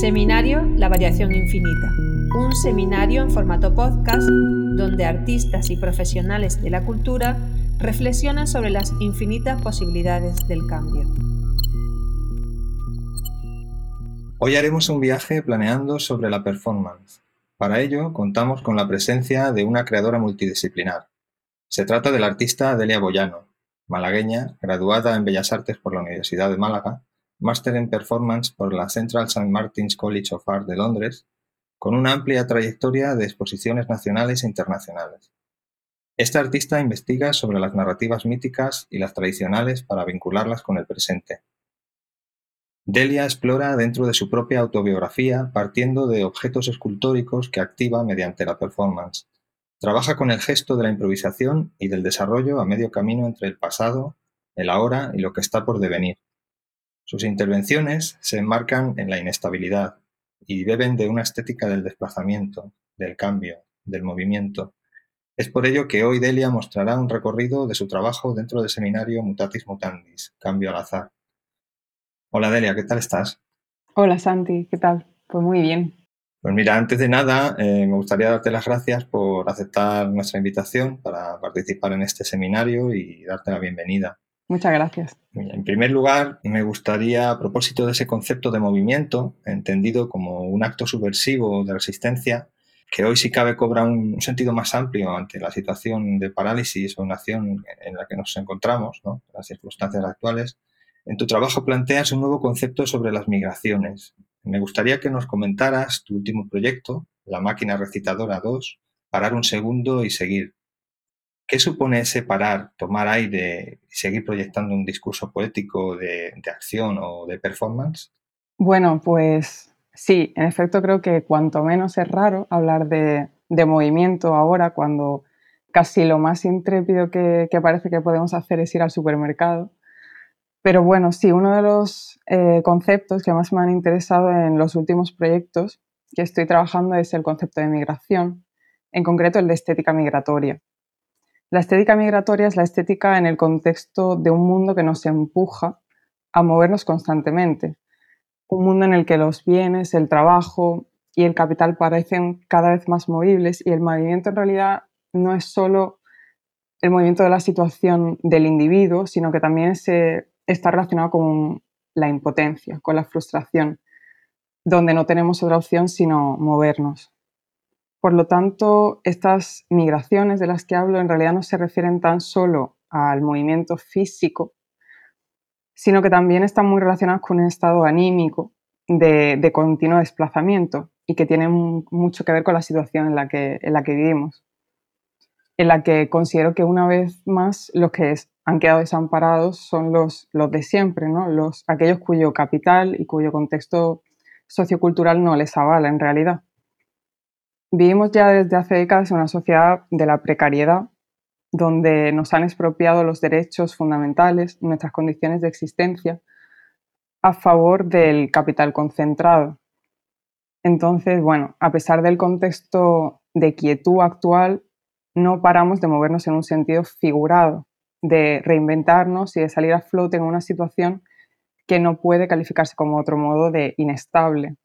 Seminario La Variación Infinita, un seminario en formato podcast donde artistas y profesionales de la cultura reflexionan sobre las infinitas posibilidades del cambio. Hoy haremos un viaje planeando sobre la performance. Para ello contamos con la presencia de una creadora multidisciplinar. Se trata del artista Delia Boyano, malagueña, graduada en Bellas Artes por la Universidad de Málaga Máster en Performance por la Central St. Martin's College of Art de Londres, con una amplia trayectoria de exposiciones nacionales e internacionales. Esta artista investiga sobre las narrativas míticas y las tradicionales para vincularlas con el presente. Delia explora dentro de su propia autobiografía partiendo de objetos escultóricos que activa mediante la performance. Trabaja con el gesto de la improvisación y del desarrollo a medio camino entre el pasado, el ahora y lo que está por devenir. Sus intervenciones se enmarcan en la inestabilidad y beben de una estética del desplazamiento, del cambio, del movimiento. Es por ello que hoy Delia mostrará un recorrido de su trabajo dentro del seminario Mutatis Mutandis, Cambio al Azar. Hola Delia, ¿qué tal estás? Hola Santi, ¿qué tal? Pues muy bien. Pues mira, antes de nada, eh, me gustaría darte las gracias por aceptar nuestra invitación para participar en este seminario y darte la bienvenida. Muchas gracias. En primer lugar, me gustaría, a propósito de ese concepto de movimiento, entendido como un acto subversivo de resistencia, que hoy sí cabe cobra un, sentido más amplio ante la situación de parálisis o nación en la que nos encontramos, ¿no? las circunstancias actuales. En tu trabajo planteas un nuevo concepto sobre las migraciones. Me gustaría que nos comentaras tu último proyecto, La máquina recitadora 2, parar un segundo y seguir, ¿Qué supone separar, tomar aire y seguir proyectando un discurso poético de, acción o de performance? Bueno, pues sí, en efecto creo que cuanto menos es raro hablar de, movimiento ahora cuando casi lo más intrépido que, parece que podemos hacer es ir al supermercado. Pero bueno, sí, uno de los eh, conceptos que más me han interesado en los últimos proyectos que estoy trabajando es el concepto de migración, en concreto el de estética migratoria. La estética migratoria es la estética en el contexto de un mundo que nos empuja a movernos constantemente. Un mundo en el que los bienes, el trabajo y el capital parecen cada vez más movibles y el movimiento en realidad no es solo el movimiento de la situación del individuo, sino que también se, está relacionado con la impotencia, con la frustración, donde no tenemos otra opción sino movernos. Por lo tanto, estas migraciones de las que hablo en realidad no se refieren tan solo al movimiento físico, sino que también están muy relacionadas con un estado anímico de, continuo desplazamiento y que tienen mucho que ver con la situación en la que, en la que vivimos, en la que considero que una vez más los que han quedado desamparados son los, los de siempre, ¿no? los, aquellos cuyo capital y cuyo contexto sociocultural no les avala en realidad. Vivimos ya desde hace décadas en una sociedad de la precariedad, donde nos han expropiado los derechos fundamentales, nuestras condiciones de existencia, a favor del capital concentrado. Entonces, bueno, a pesar del contexto de quietud actual, no paramos de movernos en un sentido figurado, de reinventarnos y de salir a flote en una situación que no puede calificarse como otro modo de inestable.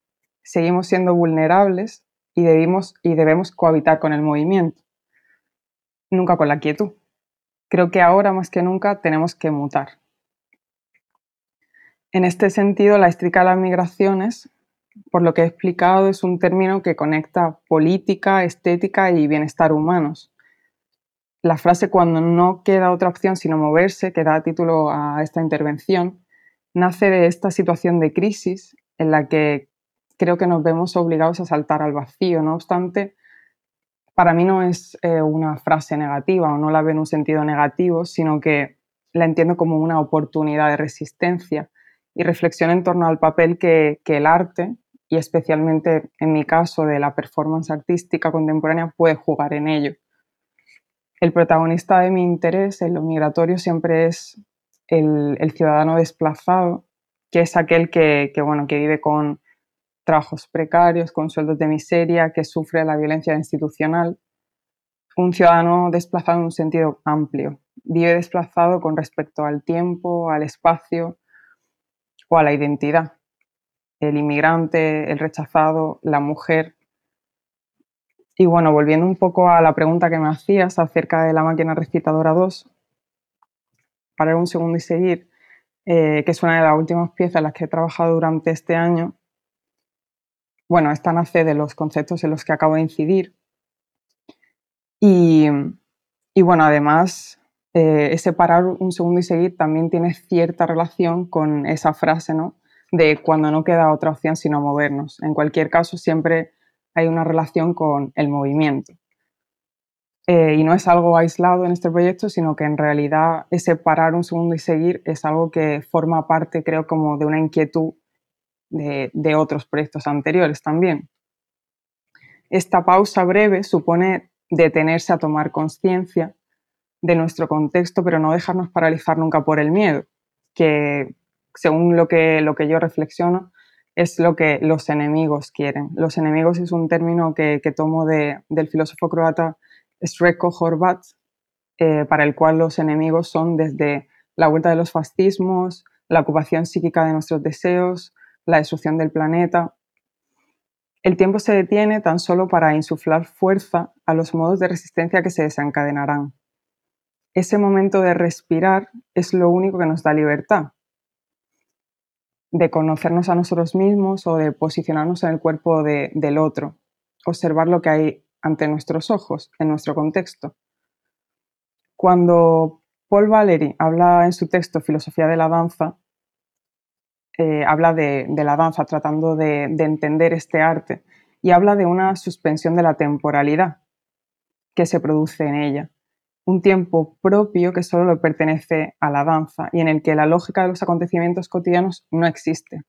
Seguimos siendo vulnerables y y debemos cohabitar con el movimiento, nunca con la quietud. Creo que ahora más que nunca tenemos que mutar. En este sentido, la estrica de las migraciones, por lo que he explicado, es un término que conecta política, estética y bienestar humanos. La frase cuando no queda otra opción sino moverse, que da título a esta intervención, nace de esta situación de crisis en la que creo que nos vemos obligados a saltar al vacío. No obstante, para mí no es eh, una frase negativa o no la veo en un sentido negativo, sino que la entiendo como una oportunidad de resistencia y reflexión en torno al papel que, que el arte, y especialmente en mi caso de la performance artística contemporánea, puede jugar en ello. El protagonista de mi interés en lo migratorio siempre es el, el ciudadano desplazado, que es aquel que, que, bueno, que vive con trabajos precarios, con sueldos de miseria, que sufre la violencia institucional. Un ciudadano desplazado en un sentido amplio. Vive desplazado con respecto al tiempo, al espacio o a la identidad. el inmigrante, el rechazado, la mujer. Y bueno, volviendo un poco a la pregunta que me hacías acerca de la máquina recitadora 2, para un segundo y seguir, eh, que es una de las últimas piezas en las que he trabajado durante este año, bueno, esta nace de los conceptos en los que acabo de incidir. Y, bueno, además, eh, ese parar un segundo y seguir también tiene cierta relación con esa frase, ¿no? De cuando no queda otra opción sino movernos. En cualquier caso, siempre hay una relación con el movimiento. Eh, y no es algo aislado en este proyecto, sino que en realidad ese parar un segundo y seguir es algo que forma parte, creo, como de una inquietud de, otros proyectos anteriores también. Esta pausa breve supone detenerse a tomar conciencia de nuestro contexto, pero no dejarnos paralizar nunca por el miedo, que según lo que, lo que yo reflexiono, es lo que los enemigos quieren. Los enemigos es un término que, que tomo de, del filósofo croata Sreko Horvat, eh, para el cual los enemigos son desde la vuelta de los fascismos, la ocupación psíquica de nuestros deseos, la destrucción del planeta. El tiempo se detiene tan solo para insuflar fuerza a los modos de resistencia que se desencadenarán. Ese momento de respirar es lo único que nos da libertad, de conocernos a nosotros mismos o de posicionarnos en el cuerpo del otro, observar lo que hay ante nuestros ojos, en nuestro contexto. Cuando Paul Valéry habla en su texto Filosofía de la Danza, eh, habla de, la danza tratando de, entender este arte y habla de una suspensión de la temporalidad que se produce en ella, un tiempo propio que solo le pertenece a la danza y en el que la lógica de los acontecimientos cotidianos no existe.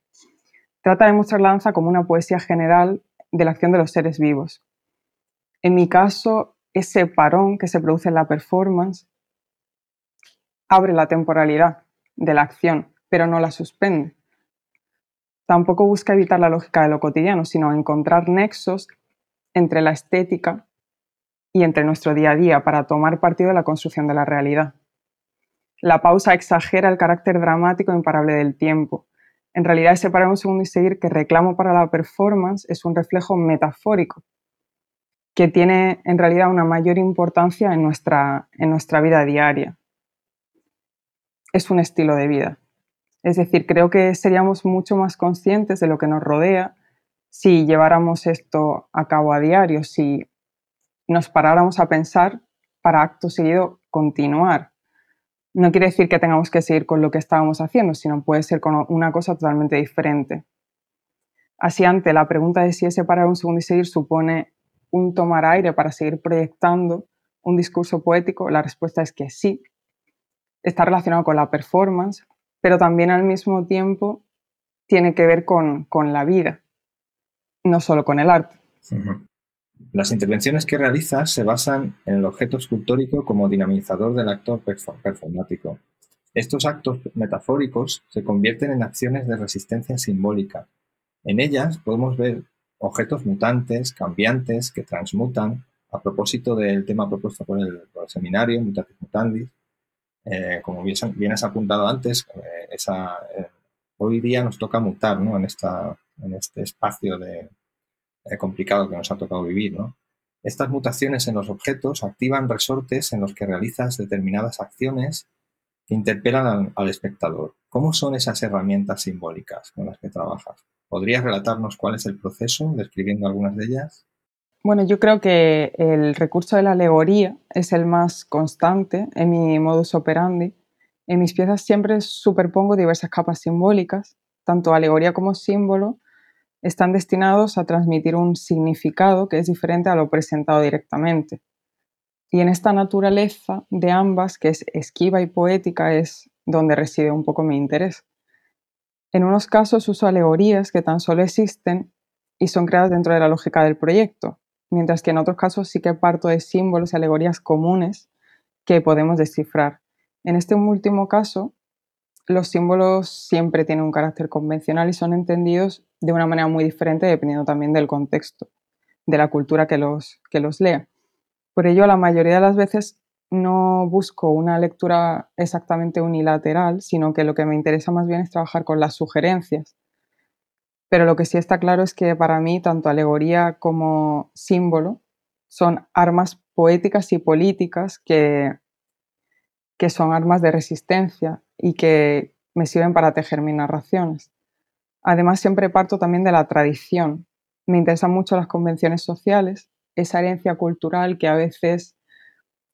Trata de mostrar la danza como una poesía general de la acción de los seres vivos, en mi caso, ese parón que se produce en la performance abre la temporalidad de la acción, pero no la suspende. Tampoco busca evitar la lógica de lo cotidiano, sino encontrar nexos entre la estética y entre nuestro día a día para tomar partido de la construcción de la realidad. La pausa exagera el carácter dramático e imparable del tiempo. En realidad, ese parar un segundo y seguir que reclamo para la performance es un reflejo metafórico que tiene en realidad una mayor importancia en nuestra, en nuestra vida diaria. Es un estilo de vida. Es decir, creo que seríamos mucho más conscientes de lo que nos rodea si lleváramos esto a cabo a diario, si nos paráramos a pensar para acto seguido continuar. No quiere decir que tengamos que seguir con lo que estábamos haciendo, sino puede ser con una cosa totalmente diferente. Así, ante la pregunta de si ese parar un segundo y seguir supone un tomar aire para seguir proyectando un discurso poético? La respuesta es que sí. Está relacionado con la performance, pero también al mismo tiempo tiene que ver con, la vida, no solo con el arte. Las intervenciones que realizas se basan en el objeto escultórico como dinamizador del actor performático. Estos actos metafóricos se convierten en acciones de resistencia simbólica. En ellas podemos ver objetos mutantes, cambiantes, que transmutan. A propósito del tema propuesto por el, seminario, Mutatis Mutandis, eh, como bien, has apuntado antes, eh, eh, hoy día nos toca mutar en, este espacio de, complicado que nos ha tocado vivir. Estas mutaciones en los objetos activan resortes en los que realizas determinadas acciones que interpelan al espectador. ¿Cómo son esas herramientas simbólicas con las que trabajas? ¿Podrías relatarnos cuál es el proceso, describiendo algunas de ellas? Bueno, yo creo que el recurso de la alegoría es el más constante en mi modus operandi. En mis piezas siempre superpongo diversas capas simbólicas, tanto alegoría como símbolo están destinados a transmitir un significado que es diferente a lo presentado directamente. Y en esta naturaleza de ambas, que es esquiva y poética, es donde reside un poco mi interés. En unos casos uso alegorías que tan solo existen y son creadas dentro de la lógica del proyecto, mientras que en otros casos sí que parto de símbolos y alegorías comunes que podemos descifrar. En este último caso, los símbolos siempre tienen un carácter convencional y son entendidos de una manera muy diferente dependiendo también del contexto, de la cultura que los, que los lea. Por ello, la mayoría de las veces no busco una lectura exactamente unilateral, sino que lo que me interesa más bien es trabajar con las sugerencias. Pero lo que sí está claro es que para mí tanto alegoría como símbolo son armas poéticas y políticas que, que son armas de resistencia y que me sirven para tejer mis narraciones. Además, siempre parto también de la tradición. Me interesan mucho las convenciones sociales, esa herencia cultural que a veces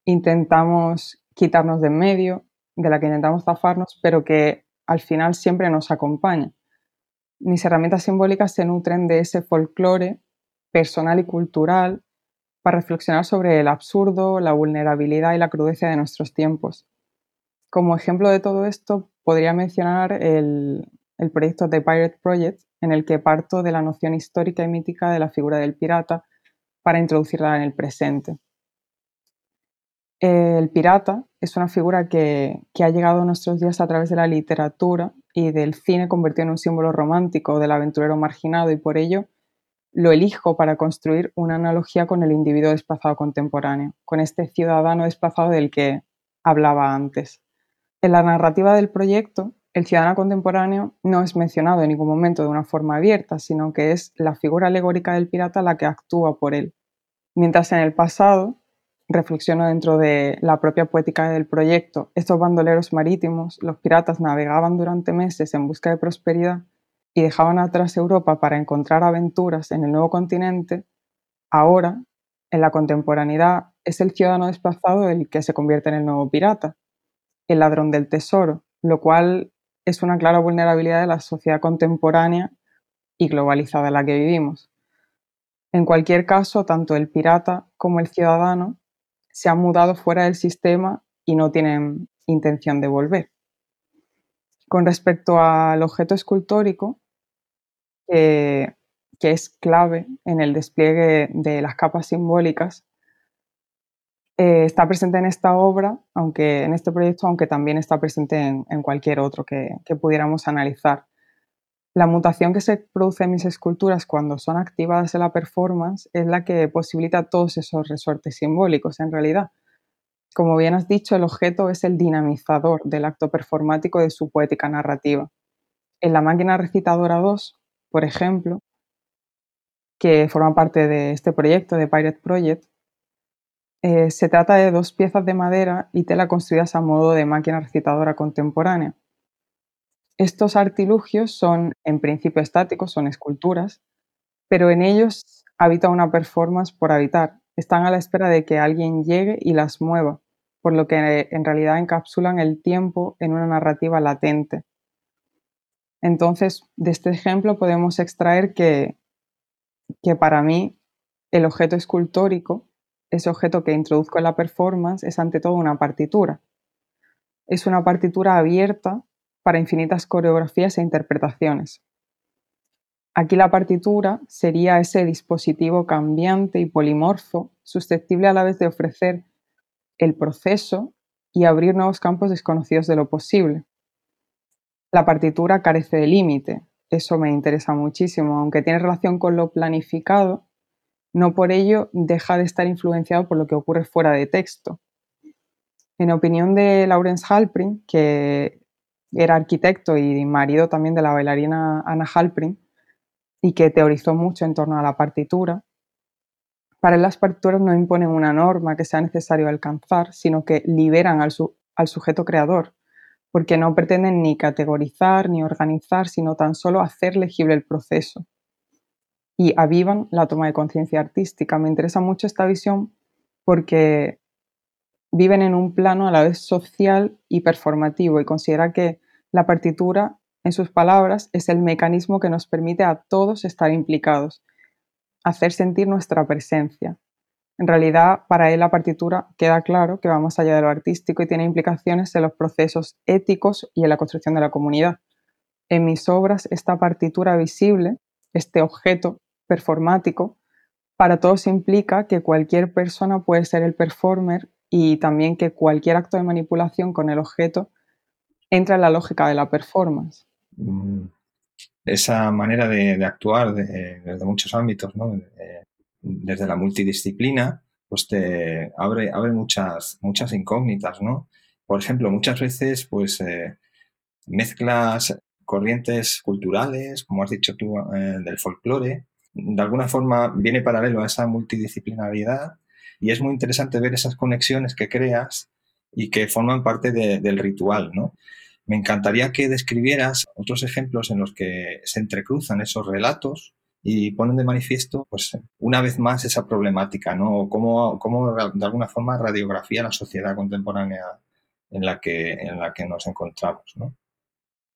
intentamos quitarnos de en medio, de la que intentamos zafarnos, pero que al final siempre nos acompaña. Mis herramientas simbólicas se nutren de ese folclore personal y cultural para reflexionar sobre el absurdo, la vulnerabilidad y la crudeza de nuestros tiempos. Como ejemplo de todo esto, podría mencionar el, el proyecto The Pirate Project, en el que parto de la noción histórica y mítica de la figura del pirata para introducirla en el presente. El pirata es una figura que, ha llegado a nuestros días a través de la literatura y del cine convertido en un símbolo romántico del aventurero marginado y por ello lo elijo para construir una analogía con el individuo desplazado contemporáneo, con este ciudadano desplazado del que hablaba antes. En la narrativa del proyecto, el ciudadano contemporáneo no es mencionado en ningún momento de una forma abierta, sino que es la figura alegórica del pirata la que actúa por él. Mientras en el pasado reflexiono dentro de la propia poética del proyecto, estos bandoleros marítimos, los piratas navegaban durante meses en busca de prosperidad y dejaban atrás Europa para encontrar aventuras en el nuevo continente, ahora, en la contemporaneidad, es el ciudadano desplazado el que se convierte en el nuevo pirata, el ladrón del tesoro, lo cual es una clara vulnerabilidad de la sociedad contemporánea y globalizada en la que vivimos. En cualquier caso, tanto el pirata como el ciudadano se han mudado fuera del sistema y no tienen intención de volver. Con respecto al objeto escultórico, que es clave en el despliegue de las capas simbólicas, eh, está presente en esta obra, aunque en este proyecto, aunque también está presente en, cualquier otro que, que, pudiéramos analizar. La mutación que se produce en mis esculturas cuando son activadas en la performance es la que posibilita todos esos resortes simbólicos en realidad. Como bien has dicho, el objeto es el dinamizador del acto performático de su poética narrativa. En la máquina recitadora 2, por ejemplo, que forma parte de este proyecto, de Pirate Project, eh, se trata de dos piezas de madera y tela construidas a modo de máquina recitadora contemporánea. Estos artilugios son en principio estáticos, son esculturas, pero en ellos habita una performance por habitar. Están a la espera de que alguien llegue y las mueva, por lo que en realidad encapsulan el tiempo en una narrativa latente. Entonces, de este ejemplo podemos extraer que, que para mí el objeto escultórico, ese objeto que introduzco en la performance, es ante todo una partitura. Es una partitura abierta para infinitas coreografías e interpretaciones. Aquí la partitura sería ese dispositivo cambiante y polimorfo, susceptible a la vez de ofrecer el proceso y abrir nuevos campos desconocidos de lo posible. La partitura carece de límite, eso me interesa muchísimo, aunque tiene relación con lo planificado, no por ello deja de estar influenciado por lo que ocurre fuera de texto. En opinión de Lawrence Halprin, que era arquitecto y marido también de la bailarina Anna Halprin y que teorizó mucho en torno a la partitura. Para él las partituras no imponen una norma que sea necesario alcanzar, sino que liberan al, al sujeto creador, porque no pretenden ni categorizar ni organizar, sino tan solo hacer legible el proceso. Y avivan la toma de conciencia artística. Me interesa mucho esta visión porque viven en un plano a la vez social y performativo y considera que la partitura, en sus palabras, es el mecanismo que nos permite a todos estar implicados, hacer sentir nuestra presencia. En realidad, para él la partitura queda claro que va más allá de lo artístico y tiene implicaciones en los procesos éticos y en la construcción de la comunidad. En mis obras, esta partitura visible, este objeto performático, para todos implica que cualquier persona puede ser el performer y también que cualquier acto de manipulación con el objeto entra en la lógica de la performance. Mm. Esa manera de, actuar desde muchos ámbitos, desde la multidisciplina, pues te abre, abre muchas, muchas incógnitas, ¿no? Por ejemplo, muchas veces pues eh, mezclas corrientes culturales, como has dicho tú, eh, del folclore. De alguna forma viene paralelo a esa multidisciplinaridad y es muy interesante ver esas conexiones que creas y que forman parte del ritual, ¿no? Me encantaría que describieras otros ejemplos en los que se entrecruzan esos relatos y ponen de manifiesto, pues, una vez más esa problemática, ¿no? Cómo, cómo de alguna forma radiografía la sociedad contemporánea en la que, en la que nos encontramos, ¿no?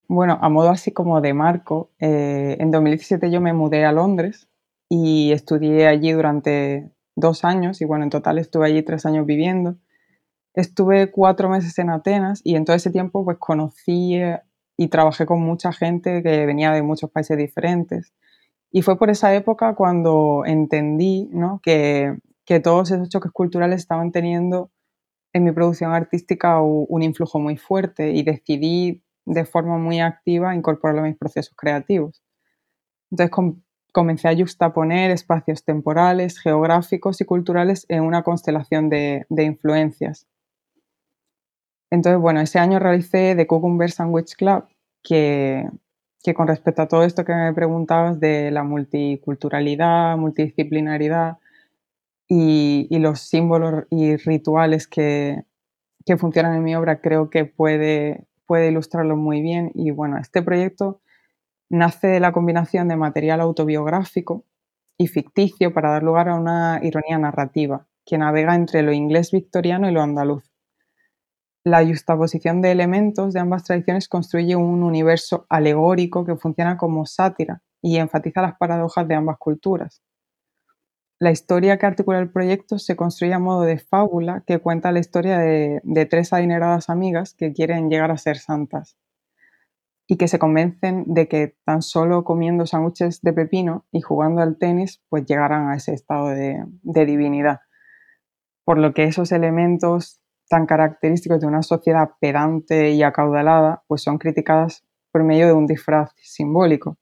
Bueno, a modo así como de marco, eh, en 2017 yo me mudé a Londres y estudié allí durante dos años y bueno, en total estuve allí tres años viviendo Estuve cuatro meses en Atenas y en todo ese tiempo pues conocí eh, y trabajé con mucha gente que venía de muchos países diferentes. Y fue por esa época cuando entendí que, todos esos choques culturales estaban teniendo en mi producción artística un influjo muy fuerte y decidí de forma muy activa incorporarlo a mis procesos creativos. Entonces comencé a justaponer espacios temporales, geográficos y culturales en una constelación de influencias. Entonces, bueno, ese año realicé The Cucumber Sandwich Club, que, con respecto a todo esto que me preguntabas de la multiculturalidad, multidisciplinaridad y, los símbolos y rituales que, funcionan en mi obra, creo que puede, puede ilustrarlo muy bien. Y bueno, este proyecto nace de la combinación de material autobiográfico y ficticio para dar lugar a una ironía narrativa que navega entre lo inglés victoriano y lo andaluz. La justaposición de elementos de ambas tradiciones construye un universo alegórico que funciona como sátira y enfatiza las paradojas de ambas culturas. La historia que articula el proyecto se construye a modo de fábula que cuenta la historia de, tres adineradas amigas que quieren llegar a ser santas y que se convencen de que tan solo comiendo sándwiches de pepino y jugando al tenis pues llegarán a ese estado de divinidad. Por lo que esos elementos tan característicos de una sociedad pedante y acaudalada, pues son criticadas por medio de un disfraz simbólico.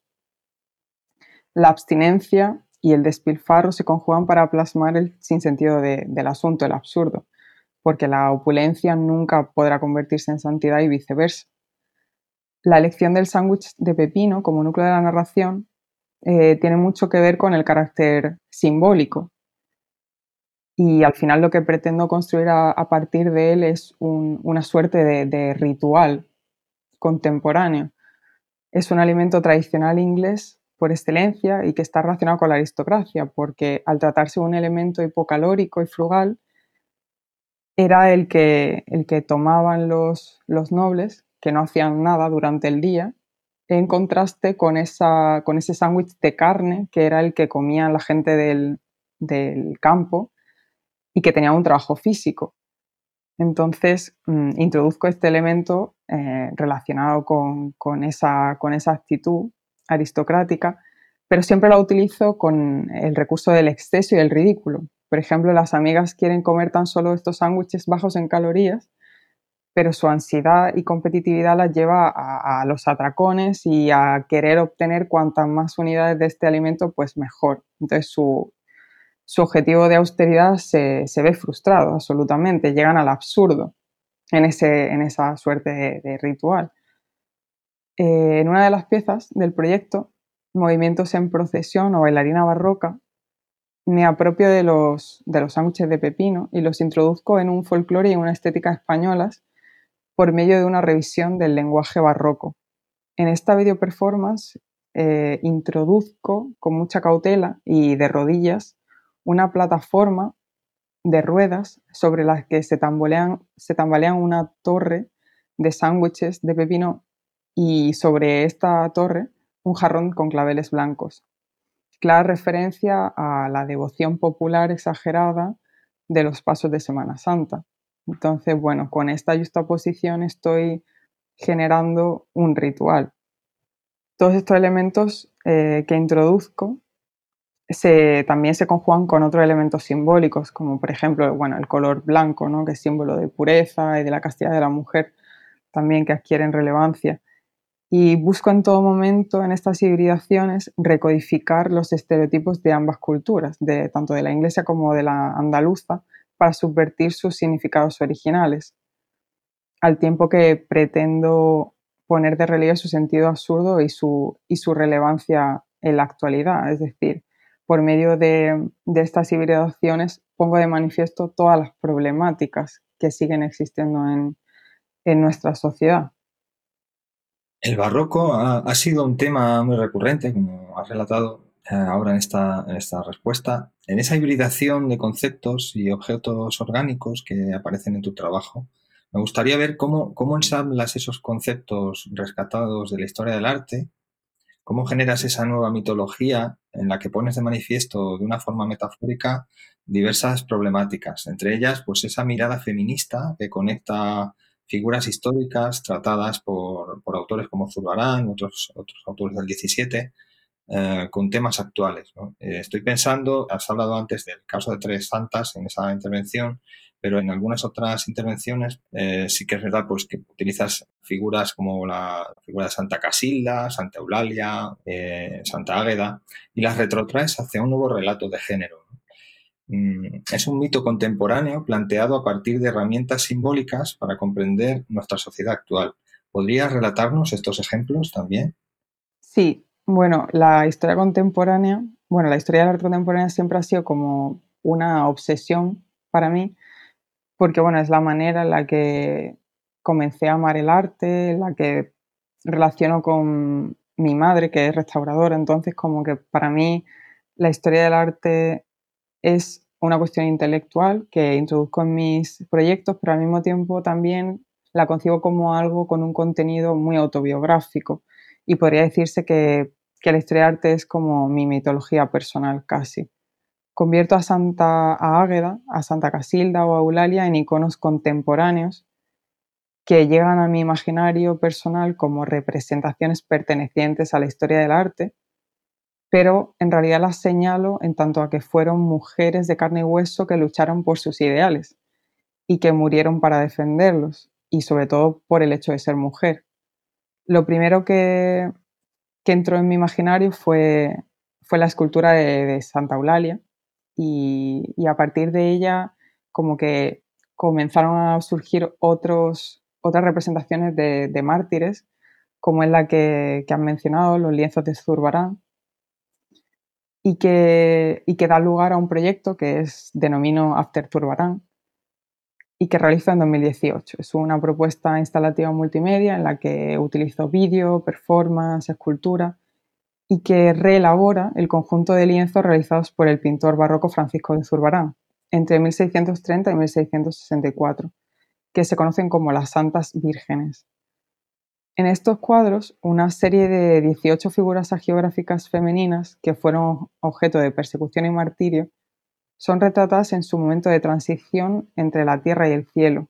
La abstinencia y el despilfarro se conjugan para plasmar el sinsentido del asunto, el absurdo, porque la opulencia nunca podrá convertirse en santidad y viceversa. La elección del sándwich de pepino como núcleo de la narración eh, tiene mucho que ver con el carácter simbólico, y al final lo que pretendo construir a, partir de él es una suerte de, ritual contemporáneo. Es un alimento tradicional inglés por excelencia y que está relacionado con la aristocracia, porque al tratarse de un elemento hipocalórico y frugal, era el que, el que tomaban los, los nobles, que no hacían nada durante el día, en contraste con, ese sándwich de carne, que era el que comía la gente del, campo y que tenía un trabajo físico. Entonces, mm, introduzco este elemento eh, relacionado con, esa, con esa actitud aristocrática, pero siempre lo utilizo con el recurso del exceso y el ridículo. Por ejemplo, las amigas quieren comer tan solo estos sándwiches bajos en calorías, pero su ansiedad y competitividad las lleva a, los atracones y a querer obtener cuantas más unidades de este alimento, pues mejor. Entonces su, su objetivo de austeridad se, ve frustrado absolutamente, llegan al absurdo en, ese, en esa suerte de, ritual. Eh, en una de las piezas del proyecto, Movimientos en procesión o bailarina barroca, me apropio de los, de los sándwiches de pepino y los introduzco en un folclore y una estética españolas por medio de una revisión del lenguaje barroco. En esta video performance eh, introduzco con mucha cautela y de rodillas una plataforma de ruedas sobre las que se tambalean, una torre de sándwiches de pepino y sobre esta torre un jarrón con claveles blancos. Clara referencia a la devoción popular exagerada de los pasos de Semana Santa. Entonces, bueno, con esta justaposición estoy generando un ritual. Todos estos elementos eh, que introduzco también se conjugan con otros elementos simbólicos, como por ejemplo bueno, el color blanco, ¿no? que es símbolo de pureza y de la castidad de la mujer, también que adquieren relevancia. Y busco en todo momento en estas hibridaciones recodificar los estereotipos de ambas culturas, de, tanto de la inglesa como de la andaluza, para subvertir sus significados originales, al tiempo que pretendo poner de relieve su sentido absurdo y su, y su relevancia en la actualidad. Es decir, por medio de, estas hibridaciones pongo de manifiesto todas las problemáticas que siguen existiendo en, nuestra sociedad. El barroco ha, sido un tema muy recurrente, como has relatado ahora en esta, en esta respuesta. En esa hibridación de conceptos y objetos orgánicos que aparecen en tu trabajo, me gustaría ver cómo, cómo ensamblas esos conceptos rescatados de la historia del arte, cómo generas esa nueva mitología en la que pones de manifiesto de una forma metafórica diversas problemáticas, entre ellas pues esa mirada feminista que conecta figuras históricas tratadas por, autores como Zurbarán, otros, otros autores del 17, eh, con temas actuales. Eh, estoy pensando, has hablado antes del caso de Tres Santas en esa intervención, pero en algunas otras intervenciones eh, sí que es verdad pues, que utilizas figuras como la figura de Santa Casilda, Santa Eulalia, eh, Santa Águeda, y las retrotraes hacia un nuevo relato de género. Mm, es un mito contemporáneo planteado a partir de herramientas simbólicas para comprender nuestra sociedad actual. ¿Podrías relatarnos estos ejemplos también? Sí, bueno, la historia contemporánea, bueno, la historia del arte contemporánea siempre ha sido como una obsesión para mí, porque bueno, es la manera en la que comencé a amar el arte, la que relaciono con mi madre, que es restauradora, entonces como que para mí la historia del arte es una cuestión intelectual que introduzco en mis proyectos, pero al mismo tiempo también la concibo como algo con un contenido muy autobiográfico. Y podría decirse que, que la historia del arte es como mi mitología personal casi. Convierto a Santa Águeda, a Santa Casilda o a Eulalia en iconos contemporáneos que llegan a mi imaginario personal como representaciones pertenecientes a la historia del arte, pero en realidad las señalo en tanto a que fueron mujeres de carne y hueso que lucharon por sus ideales y que murieron para defenderlos, y sobre todo por el hecho de ser mujer. Lo primero que, entró en mi imaginario fue, fue la escultura de Santa Eulalia, y, a partir de ella como que comenzaron a surgir otros, otras representaciones de, mártires, como es la que, han mencionado, los lienzos de Zurbarán, y que, y que da lugar a un proyecto que es denomino After Zurbarán y que realizo en 2018. Es una propuesta instalativa multimedia en la que utilizo vídeo, performance, escultura y que reelabora el conjunto de lienzos realizados por el pintor barroco Francisco de Zurbarán entre 1630 y 1664, que se conocen como las Santas Vírgenes. En estos cuadros, una serie de 18 figuras agiográficas femeninas que fueron objeto de persecución y martirio son retratadas en su momento de transición entre la tierra y el cielo,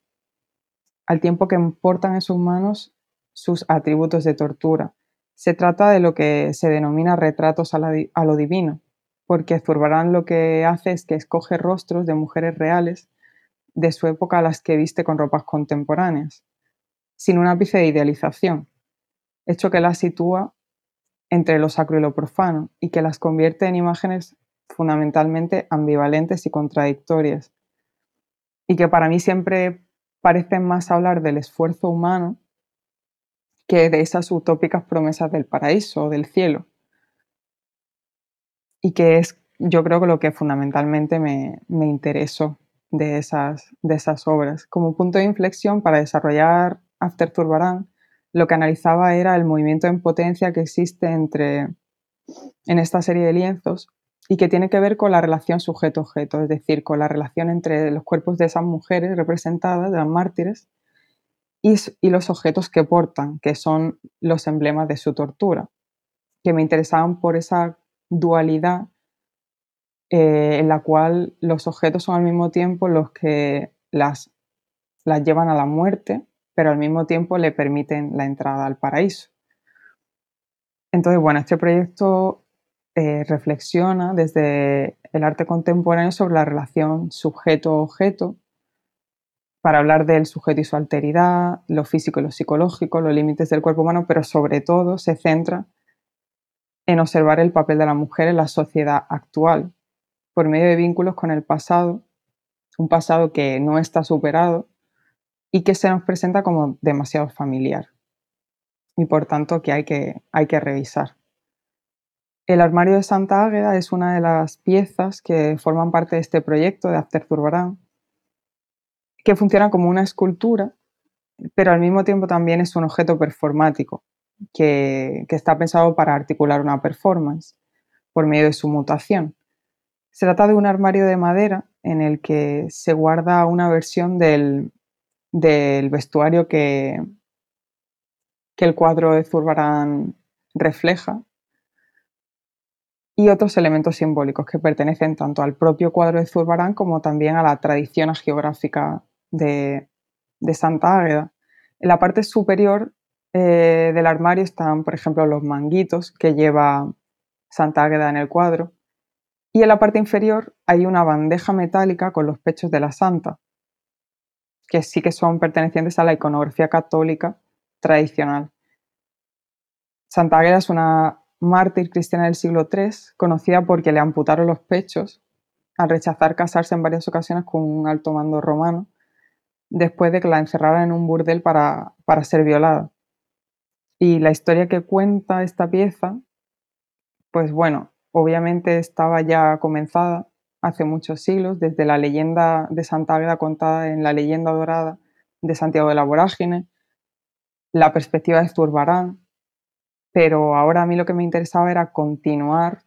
al tiempo que portan en sus manos sus atributos de tortura, se trata de lo que se denomina retratos a, lo divino, porque Zurbarán lo que hace es que escoge rostros de mujeres reales de su época a las que viste con ropas contemporáneas, sin un ápice de idealización, hecho que las sitúa entre lo sacro y lo profano y que las convierte en imágenes fundamentalmente ambivalentes y contradictorias, y que para mí siempre parecen más hablar del esfuerzo humano que de esas utópicas promesas del paraíso o del cielo. Y que es, yo creo que lo que fundamentalmente me, interesó de esas, de esas obras. Como punto de inflexión para desarrollar After Zurbarán, lo que analizaba era el movimiento en potencia que existe entre, en esta serie de lienzos y que tiene que ver con la relación sujeto-objeto, es decir, con la relación entre los cuerpos de esas mujeres representadas, de las mártires, y, los objetos que portan, que son los emblemas de su tortura, que me interesaban por esa dualidad eh, en la cual los objetos son al mismo tiempo los que las, las llevan a la muerte, pero al mismo tiempo le permiten la entrada al paraíso. Entonces, bueno, este proyecto eh, reflexiona desde el arte contemporáneo sobre la relación sujeto-objeto para hablar del sujeto y su alteridad, lo físico y lo psicológico, los límites del cuerpo humano, pero sobre todo se centra en observar el papel de la mujer en la sociedad actual, por medio de vínculos con el pasado, un pasado que no está superado y que se nos presenta como demasiado familiar. y por tanto que hay que, hay que revisar. El armario de Santa Águeda es una de las piezas que forman parte de este proyecto de After Zurbarán, que funciona como una escultura, pero al mismo tiempo también es un objeto performático, que, está pensado para articular una performance por medio de su mutación. Se trata de un armario de madera en el que se guarda una versión del, vestuario que, el cuadro de Zurbarán refleja y otros elementos simbólicos que pertenecen tanto al propio cuadro de Zurbarán como también a la tradición geográfica de, Santa Águeda. En la parte superior eh, del armario están, por ejemplo, los manguitos que lleva Santa Águeda en el cuadro y en la parte inferior hay una bandeja metálica con los pechos de la santa, que sí que son pertenecientes a la iconografía católica tradicional. Santa Águeda es una mártir cristiana del siglo III, conocida porque le amputaron los pechos al rechazar casarse en varias ocasiones con un alto mando romano, después de que la encerraran en un burdel para, para ser violada. Y la historia que cuenta esta pieza, pues bueno, obviamente estaba ya comenzada hace muchos siglos, desde la leyenda de Santa Águeda contada en la leyenda dorada de Santiago de la Vorágine, la perspectiva de Zurbarán, pero ahora a mí lo que me interesaba era continuar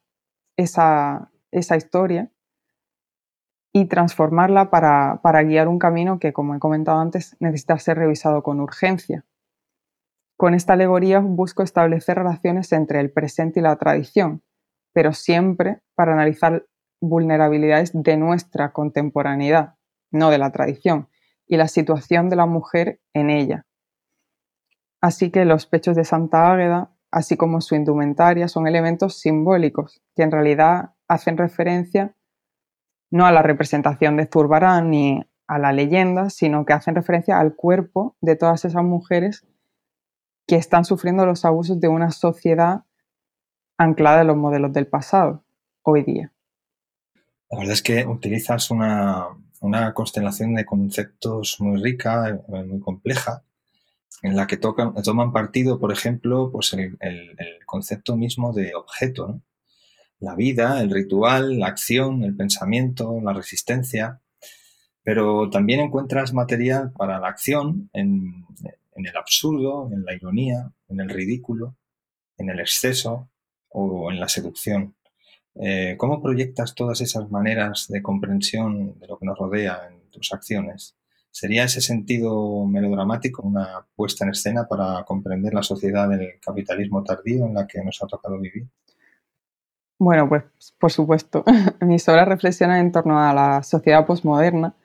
esa, historia y transformarla para, para, guiar un camino que, como he comentado antes, necesita ser revisado con urgencia. Con esta alegoría busco establecer relaciones entre el presente y la tradición, pero siempre para analizar vulnerabilidades de nuestra contemporaneidad, no de la tradición, y la situación de la mujer en ella. Así que los pechos de Santa Águeda, así como su indumentaria, son elementos simbólicos que en realidad hacen referencia no a la representación de Zurbarán ni a la leyenda, sino que hacen referencia al cuerpo de todas esas mujeres que están sufriendo los abusos de una sociedad anclada en los modelos del pasado, hoy día. La verdad es que utilizas una, constelación de conceptos muy rica, eh, muy compleja, en la que tocan, toman partido, por ejemplo, pues el, concepto mismo de objeto, la vida, el ritual, la acción, el pensamiento, la resistencia, pero también encuentras material para la acción en el absurdo, en la ironía, en el ridículo, en el exceso, o en la seducción. Eh, ¿Cómo proyectas todas esas maneras de comprensión de lo que nos rodea en tus acciones? ¿Sería ese sentido melodramático una puesta en escena para comprender la sociedad del capitalismo tardío en la que nos ha tocado vivir? Bueno, pues por supuesto. Mis obras reflexionan en torno a la sociedad postmoderna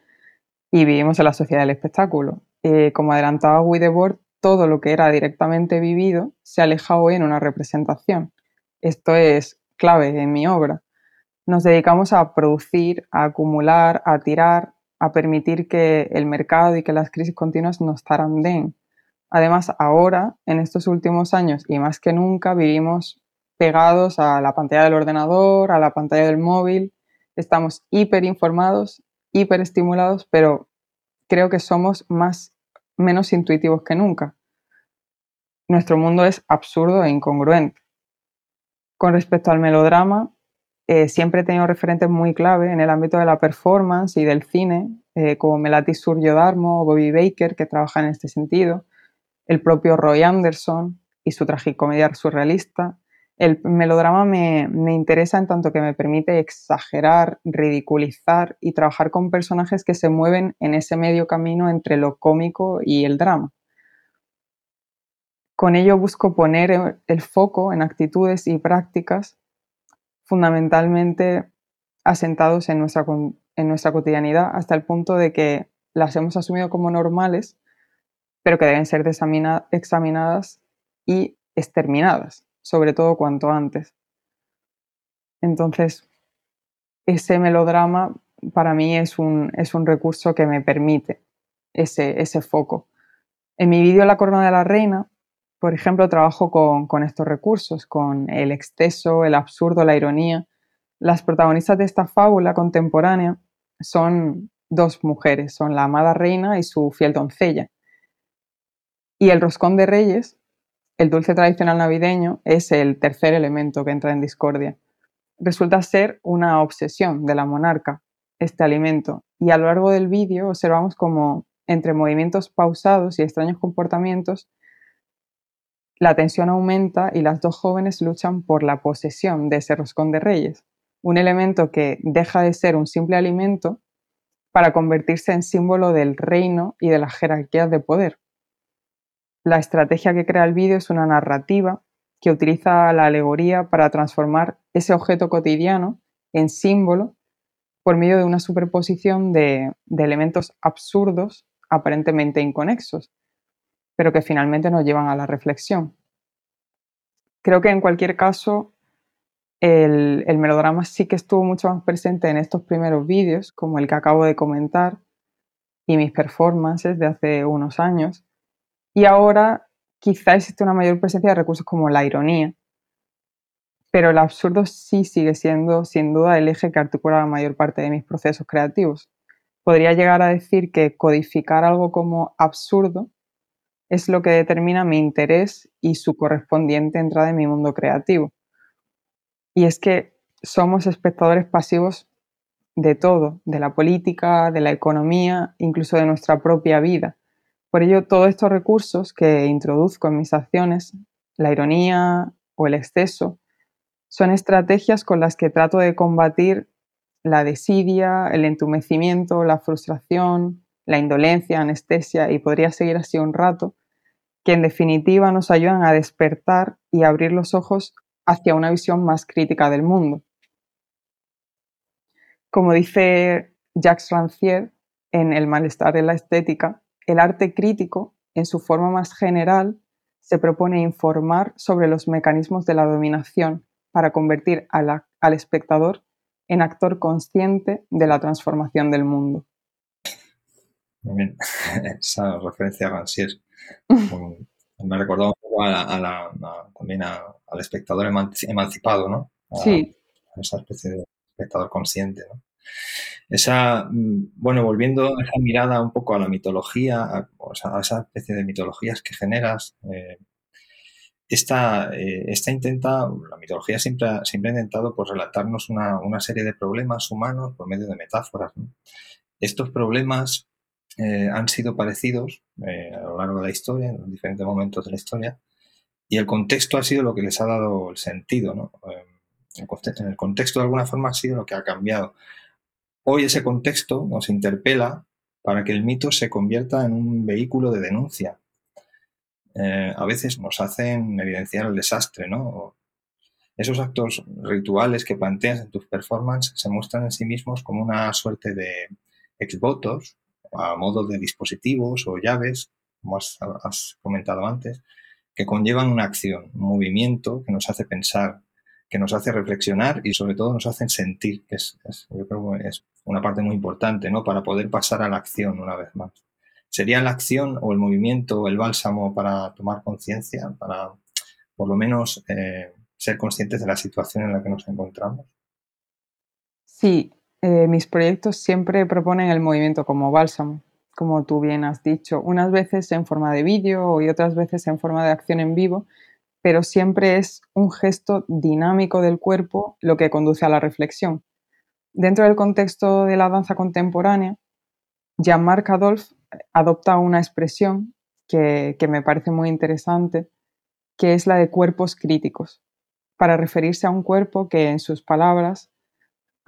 y vivimos en la sociedad del espectáculo. Eh, como adelantaba Widebord, todo lo que era directamente vivido se aleja hoy en una representación. Esto es clave en mi obra. Nos dedicamos a producir, a acumular, a tirar, a permitir que el mercado y que las crisis continuas nos taranden. Además, ahora, en estos últimos años y más que nunca, vivimos pegados a la pantalla del ordenador, a la pantalla del móvil. Estamos hiper informados, hiper estimulados, pero creo que somos más, menos intuitivos que nunca. Nuestro mundo es absurdo e incongruente. Con respecto al melodrama, eh, siempre he tenido referentes muy clave en el ámbito de la performance y del cine, eh, como Melati Suryo-Darmo o Bobby Baker, que trabajan en este sentido, el propio Roy Anderson y su tragicomedia surrealista. El melodrama me, me interesa en tanto que me permite exagerar, ridiculizar y trabajar con personajes que se mueven en ese medio camino entre lo cómico y el drama. Con ello busco poner el foco en actitudes y prácticas fundamentalmente asentados en nuestra, en nuestra cotidianidad hasta el punto de que las hemos asumido como normales, pero que deben ser examinadas y exterminadas, sobre todo cuanto antes. Entonces, ese melodrama para mí es un, es un recurso que me permite ese, ese foco. En mi vídeo La Corona de la Reina por ejemplo, trabajo con, estos recursos, con el exceso, el absurdo, la ironía. Las protagonistas de esta fábula contemporánea son dos mujeres, son la amada reina y su fiel doncella. Y el roscón de reyes el dulce tradicional navideño es el tercer elemento que entra en discordia. Resulta ser una obsesión de la monarca, este alimento, y a lo largo del vídeo observamos como entre movimientos pausados y extraños comportamientos, la tensión aumenta y las dos jóvenes luchan por la posesión de ese roscón de reyes, un elemento que deja de ser un simple alimento para convertirse en símbolo del reino y de las jerarquías de poder. La estrategia que crea el vídeo es una narrativa que utiliza la alegoría para transformar ese objeto cotidiano en símbolo por medio de una superposición de, de elementos absurdos aparentemente inconexos, pero que finalmente nos llevan a la reflexión. Creo que en cualquier caso el, melodrama sí que estuvo mucho más presente en estos primeros vídeos, como el que acabo de comentar, y mis performances de hace unos años. Y ahora quizá existe una mayor presencia de recursos como la ironía, pero el absurdo sí sigue siendo sin duda el eje que articula la mayor parte de mis procesos creativos. Podría llegar a decir que codificar algo como absurdo es lo que determina mi interés y su correspondiente entrada en mi mundo creativo. Y es que somos espectadores pasivos de todo, de la política, de la economía, incluso de nuestra propia vida. Por ello, todos estos recursos que introduzco en mis acciones, la ironía o el exceso, son estrategias con las que trato de combatir la desidia, el entumecimiento, la frustración, la indolencia, anestesia y podría seguir así un rato, que en definitiva nos ayudan a despertar y abrir los ojos hacia una visión más crítica del mundo. Como dice Jacques Rancière en El malestar de la estética, el arte crítico, en su forma más general, se propone informar sobre los mecanismos de la dominación para convertir al espectador en actor consciente de la transformación del mundo. Muy bien, esa referencia a Rancière me recordó un poco a también al espectador emancipado, ¿no? sí. esa especie de espectador consciente, ¿no? Esa, mm, bueno, volviendo a esa mirada un poco a la mitología, a, a esa especie de mitologías que generas, eh, esta, eh, esta, intenta, la mitología siempre ha, siempre ha intentado pues, relatarnos una, una, serie de problemas humanos por medio de metáforas. ¿no? Estos problemas eh, han sido parecidos eh, a lo largo de la historia, en diferentes momentos de la historia, y el contexto ha sido lo que les ha dado el sentido, ¿no? Eh, en el contexto de alguna forma ha sido lo que ha cambiado. Hoy ese contexto nos interpela para que el mito se convierta en un vehículo de denuncia. a veces nos hacen evidenciar el desastre, ¿no? Esos actos rituales que planteas en tus performances se muestran en sí mismos como una suerte de exvotos a modo de dispositivos o llaves, como has, comentado antes, que conllevan una acción, un movimiento que nos hace pensar, que nos hace reflexionar y sobre todo nos hacen sentir, que es, yo creo que es una parte muy importante, ¿no? Para poder pasar a la acción una vez más. ¿Sería la acción o el movimiento o el bálsamo para tomar conciencia, para por lo menos eh, ser conscientes de la situación en la que nos encontramos? Sí, eh, mis proyectos siempre proponen el movimiento como bálsamo, como tú bien has dicho, unas veces en forma de vídeo y otras veces en forma de acción en vivo, pero siempre es un gesto dinámico del cuerpo lo que conduce a la reflexión. Dentro del contexto de la danza contemporánea, Jean-Marc Adolphe adopta una expresión que me parece muy interesante, que es la de cuerpos críticos, para referirse a un cuerpo que, en sus palabras,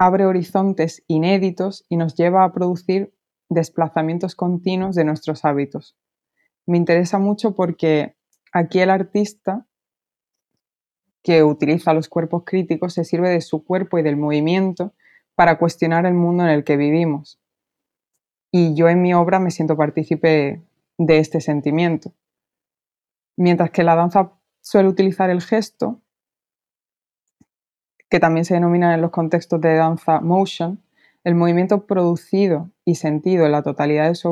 abre horizontes inéditos y nos lleva a producir desplazamientos continuos de nuestros hábitos. Me interesa mucho porque aquí el artista que utiliza los cuerpos críticos se sirve de su cuerpo y del movimiento para cuestionar el mundo en el que vivimos. Y yo en mi obra me siento partícipe de este sentimiento. Mientras que la danza suele utilizar el gesto, que también se denomina en los contextos de danza motion, el movimiento producido y sentido en la totalidad de su,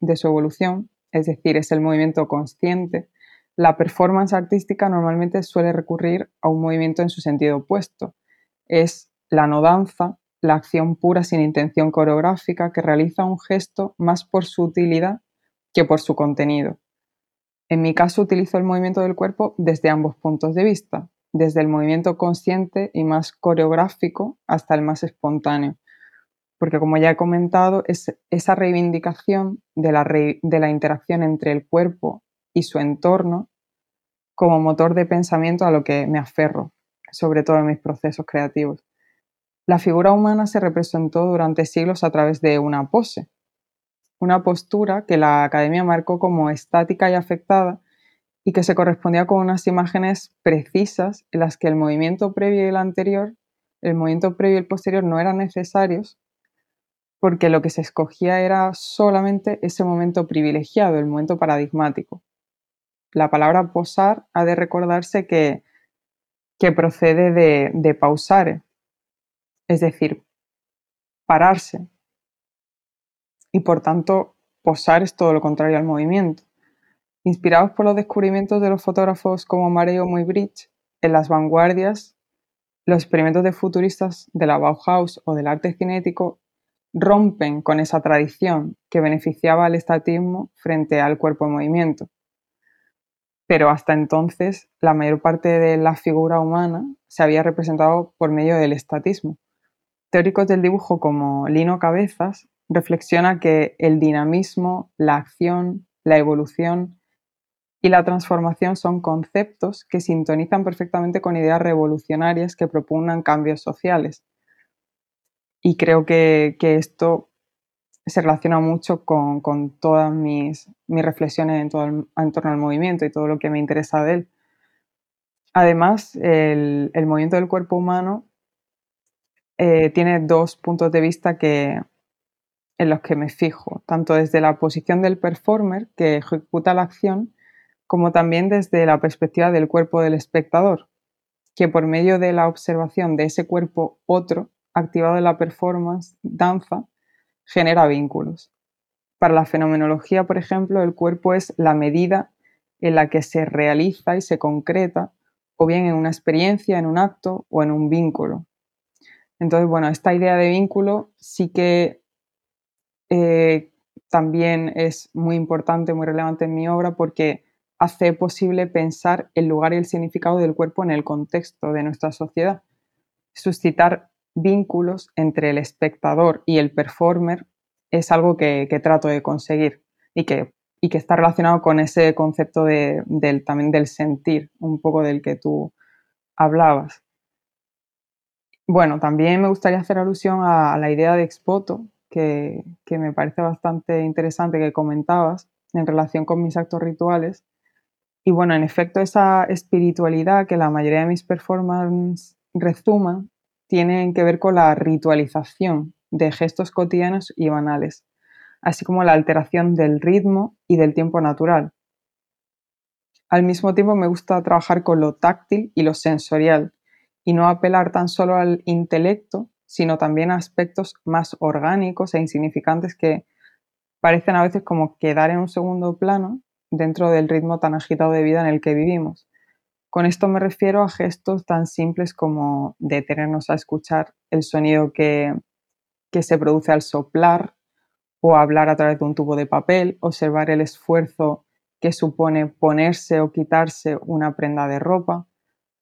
de su evolución, es decir, es el movimiento consciente, la performance artística normalmente suele recurrir a un movimiento en su sentido opuesto. Es la no danza, la acción pura sin intención coreográfica que realiza un gesto más por su utilidad que por su contenido. En mi caso utilizo el movimiento del cuerpo desde ambos puntos de vista, desde el movimiento consciente y más coreográfico hasta el más espontáneo, porque como ya he comentado, es esa reivindicación de la, de la interacción entre el cuerpo y su entorno como motor de pensamiento a lo que me aferro, sobre todo en mis procesos creativos. La figura humana se representó durante siglos a través de una pose, una postura que la academia marcó como estática y afectada y que se correspondía con unas imágenes precisas en las que el movimiento previo y el anterior, el movimiento previo y el posterior no eran necesarios porque lo que se escogía era solamente ese momento privilegiado, el momento paradigmático. La palabra posar ha de recordarse que, que procede de, de pausare, es decir, pararse, y por tanto posar es todo lo contrario al movimiento. Inspirados por los descubrimientos de los fotógrafos como Mareo Muybridge, en las vanguardias, los experimentos de futuristas de la Bauhaus o del arte cinético rompen con esa tradición que beneficiaba al estatismo frente al cuerpo en movimiento. Pero hasta entonces la mayor parte de la figura humana se había representado por medio del estatismo. Teóricos del dibujo como Lino Cabezas reflexiona que el dinamismo, la acción, la evolución y la transformación son conceptos que sintonizan perfectamente con ideas revolucionarias que propugnan cambios sociales. Y creo que, esto se relaciona mucho con, todas mis, reflexiones en, torno al movimiento y todo lo que me interesa de él. Además, el, movimiento del cuerpo humano eh, tiene dos puntos de vista que, en los que me fijo, tanto desde la posición del performer que ejecuta la acción, como también desde la perspectiva del cuerpo del espectador, que por medio de la observación de ese cuerpo otro, activado en la performance, danza, genera vínculos. Para la fenomenología, por ejemplo, el cuerpo es la medida en la que se realiza y se concreta, o bien en una experiencia, en un acto o en un vínculo. Entonces, bueno, esta idea de vínculo sí que eh, también es muy importante, muy relevante en mi obra porque hace posible pensar el lugar y el significado del cuerpo en el contexto de nuestra sociedad. Suscitar vínculos entre el espectador y el performer es algo que, trato de conseguir y que, y que, está relacionado con ese concepto de, del, también del sentir, un poco del que tú hablabas. Bueno, también me gustaría hacer alusión a, la idea de expoto, que, me parece bastante interesante que comentabas en relación con mis actos rituales. Y bueno, en efecto, esa espiritualidad que la mayoría de mis performances resuman tienen que ver con la ritualización de gestos cotidianos y banales, así como la alteración del ritmo y del tiempo natural. Al mismo tiempo me gusta trabajar con lo táctil y lo sensorial y no apelar tan solo al intelecto, sino también aspectos más orgánicos e insignificantes que parecen a veces como quedar en un segundo plano dentro del ritmo tan agitado de vida en el que vivimos. Con esto me refiero a gestos tan simples como detenernos a escuchar el sonido que, se produce al soplar o hablar a través de un tubo de papel, observar el esfuerzo que supone ponerse o quitarse una prenda de ropa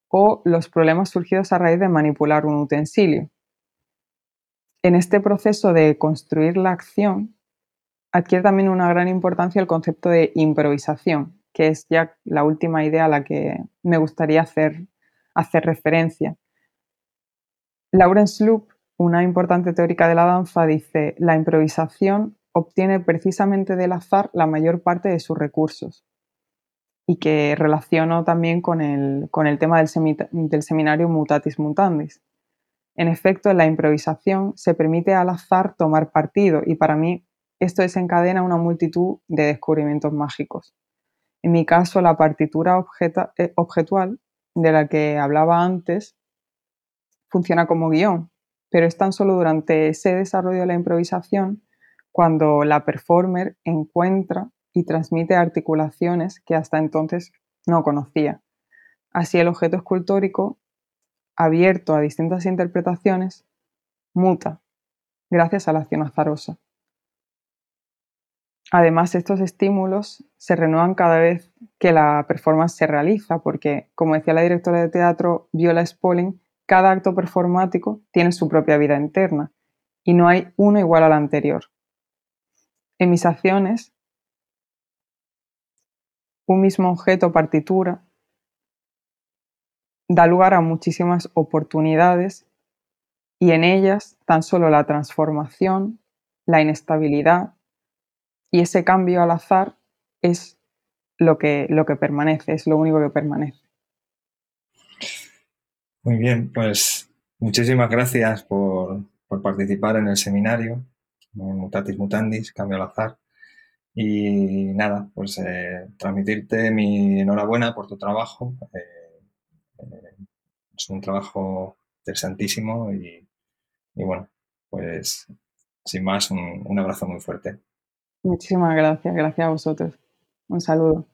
o los problemas surgidos a raíz de manipular un utensilio. En este proceso de construir la acción adquiere también una gran importancia el concepto de improvisación, que es ya la última idea a la que me gustaría hacer, hacer referencia. Lawrence Loop, una importante teórica de la danza, dice, la improvisación obtiene precisamente del azar la mayor parte de sus recursos y que relaciono también con el, tema del, del seminario Mutatis Mutandis. En efecto, la improvisación se permite al azar tomar partido y para mí esto desencadena una multitud de descubrimientos mágicos. En mi caso, la partitura eh, objetual de la que hablaba antes funciona como guion, pero es tan solo durante ese desarrollo de la improvisación cuando la performer encuentra y transmite articulaciones que hasta entonces no conocía. Así el objeto escultórico abierto a distintas interpretaciones, muta gracias a la acción azarosa. Además, estos estímulos se renuevan cada vez que la performance se realiza, porque, como decía la directora de teatro Viola Spolin, cada acto performático tiene su propia vida interna y no hay uno igual al anterior. En mis acciones, un mismo objeto partitura da lugar a muchísimas oportunidades y en ellas tan solo la transformación, la inestabilidad y ese cambio al azar es lo que, lo que permanece, es lo único que permanece. Muy bien, pues muchísimas gracias por, participar en el seminario Mutatis Mutandis, Cambio al Azar. Y nada, pues eh, transmitirte mi enhorabuena por tu trabajo. Eh, es un trabajo interesantísimo y, bueno, pues sin más, un abrazo muy fuerte. Muchísimas gracias, gracias a vosotros. Un saludo.